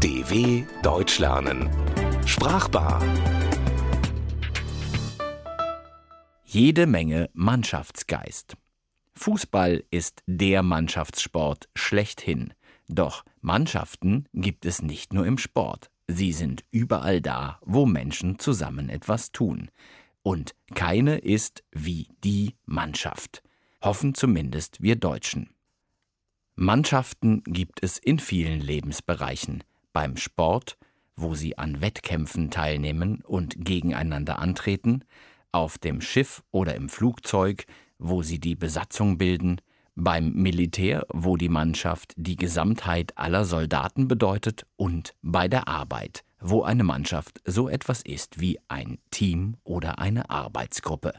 DW Deutsch lernen. Sprachbar. Jede Menge Mannschaftsgeist. Fußball ist der Mannschaftssport schlechthin. Doch Mannschaften gibt es nicht nur im Sport. Sie sind überall da, wo Menschen zusammen etwas tun. Und keine ist wie die Mannschaft. Hoffen zumindest wir Deutschen. Mannschaften gibt es in vielen Lebensbereichen. Beim Sport, wo sie an Wettkämpfen teilnehmen und gegeneinander antreten, auf dem Schiff oder im Flugzeug, wo sie die Besatzung bilden, beim Militär, wo die Mannschaft die Gesamtheit aller Soldaten bedeutet, und bei der Arbeit, wo eine Mannschaft so etwas ist wie ein Team oder eine Arbeitsgruppe.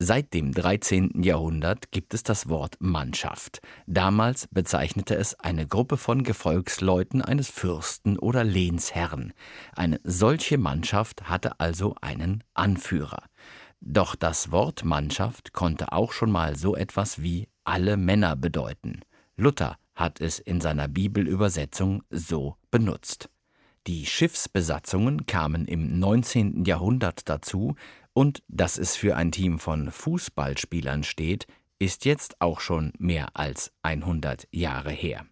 Seit dem 13. Jahrhundert gibt es das Wort Mannschaft. Damals bezeichnete es eine Gruppe von Gefolgsleuten eines Fürsten oder Lehnsherrn. Eine solche Mannschaft hatte also einen Anführer. Doch das Wort Mannschaft konnte auch schon mal so etwas wie alle Männer bedeuten. Luther hat es in seiner Bibelübersetzung so benutzt. Die Schiffsbesatzungen kamen im 19. Jahrhundert dazu und dass es für ein Team von Fußballspielern steht, ist jetzt auch schon mehr als 100 Jahre her.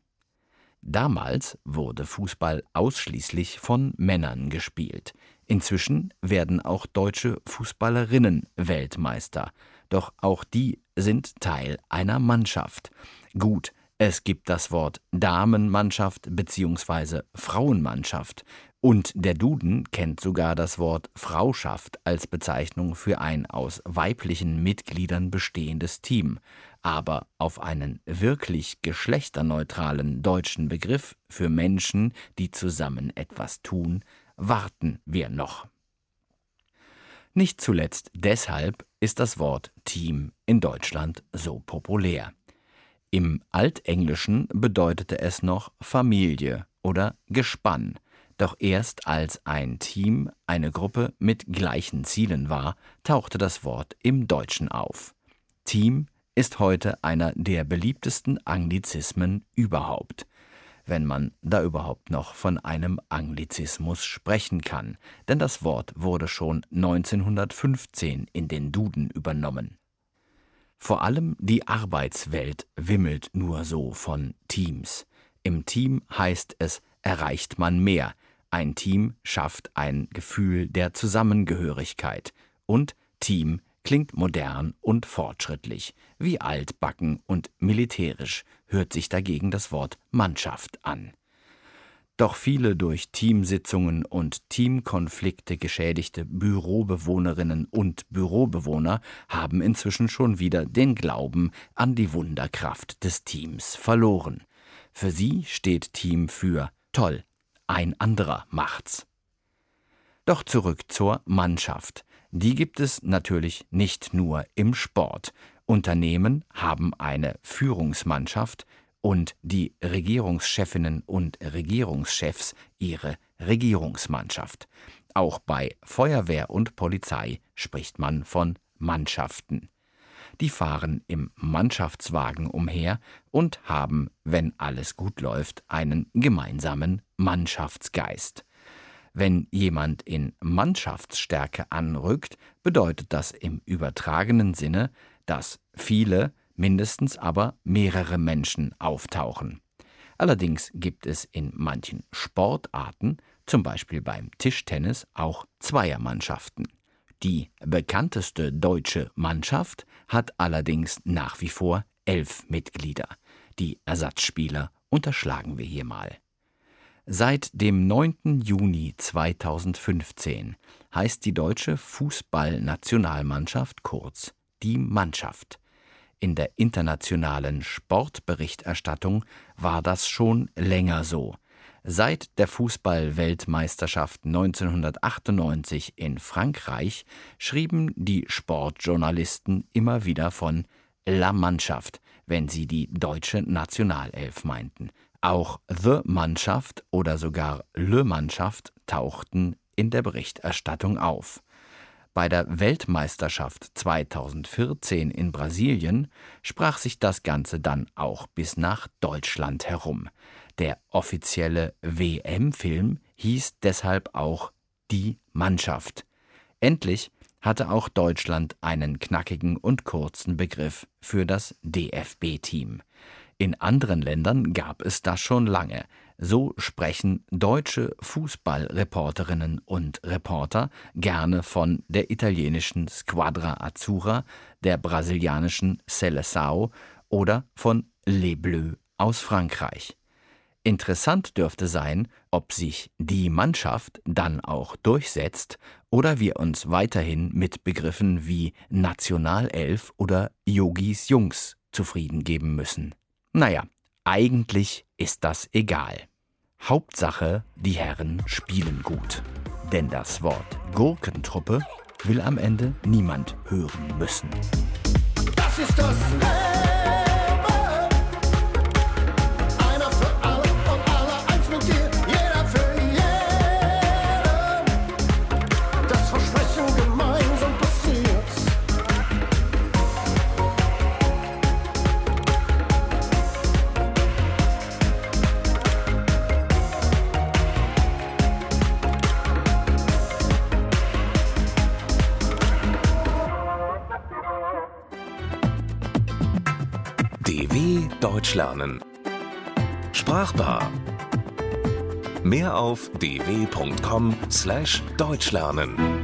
Damals wurde Fußball ausschließlich von Männern gespielt. Inzwischen werden auch deutsche Fußballerinnen Weltmeister. Doch auch die sind Teil einer Mannschaft. Gut, es gibt das Wort Damenmannschaft bzw. Frauenmannschaft. Und der Duden kennt sogar das Wort Frauschaft als Bezeichnung für ein aus weiblichen Mitgliedern bestehendes Team. Aber auf einen wirklich geschlechterneutralen deutschen Begriff für Menschen, die zusammen etwas tun, warten wir noch. Nicht zuletzt deshalb ist das Wort Team in Deutschland so populär. Im Altenglischen bedeutete es noch Familie oder Gespann, doch erst als ein Team eine Gruppe mit gleichen Zielen war, tauchte das Wort im Deutschen auf. Team ist heute einer der beliebtesten Anglizismen überhaupt, wenn man da überhaupt noch von einem Anglizismus sprechen kann, denn das Wort wurde schon 1915 in den Duden übernommen. Vor allem die Arbeitswelt wimmelt nur so von Teams. Im Team heißt es, erreicht man mehr, ein Team schafft ein Gefühl der Zusammengehörigkeit und Team klingt modern und fortschrittlich. Wie altbacken und militärisch hört sich dagegen das Wort Mannschaft an. Doch viele durch Teamsitzungen und Teamkonflikte geschädigte Bürobewohnerinnen und Bürobewohner haben inzwischen schon wieder den Glauben an die Wunderkraft des Teams verloren. Für sie steht Team für toll, ein anderer macht's. Doch zurück zur Mannschaft. Die gibt es natürlich nicht nur im Sport. Unternehmen haben eine Führungsmannschaft und die Regierungschefinnen und Regierungschefs ihre Regierungsmannschaft. Auch bei Feuerwehr und Polizei spricht man von Mannschaften. Die fahren im Mannschaftswagen umher und haben, wenn alles gut läuft, einen gemeinsamen Mannschaftsgeist. Wenn jemand in Mannschaftsstärke anrückt, bedeutet das im übertragenen Sinne, dass viele, mindestens aber mehrere Menschen auftauchen. Allerdings gibt es in manchen Sportarten, zum Beispiel beim Tischtennis, auch Zweiermannschaften. Die bekannteste deutsche Mannschaft hat allerdings nach wie vor elf Mitglieder. Die Ersatzspieler unterschlagen wir hier mal. Seit dem 9. Juni 2015 heißt die deutsche Fußballnationalmannschaft kurz die Mannschaft. In der internationalen Sportberichterstattung war das schon länger so. Seit der Fußball-Weltmeisterschaft 1998 in Frankreich schrieben die Sportjournalisten immer wieder von La Mannschaft, wenn sie die deutsche Nationalelf meinten. Auch The Mannschaft oder sogar Le Mannschaft tauchten in der Berichterstattung auf. Bei der Weltmeisterschaft 2014 in Brasilien sprach sich das Ganze dann auch bis nach Deutschland herum. Der offizielle WM-Film hieß deshalb auch Die Mannschaft. Endlich hatte auch Deutschland einen knackigen und kurzen Begriff für das DFB-Team. In anderen Ländern gab es das schon lange. So sprechen deutsche Fußballreporterinnen und Reporter gerne von der italienischen Squadra Azzurra, der brasilianischen Seleção oder von Les Bleus aus Frankreich. Interessant dürfte sein, ob sich die Mannschaft dann auch durchsetzt oder wir uns weiterhin mit Begriffen wie Nationalelf oder Yogis Jungs zufrieden geben müssen. Naja, eigentlich ist das egal. Hauptsache, die Herren spielen gut. Denn das Wort Gurkentruppe will am Ende niemand hören müssen. Das ist das DW Deutsch lernen. Sprachbar. Mehr auf dw.com/deutschlernen.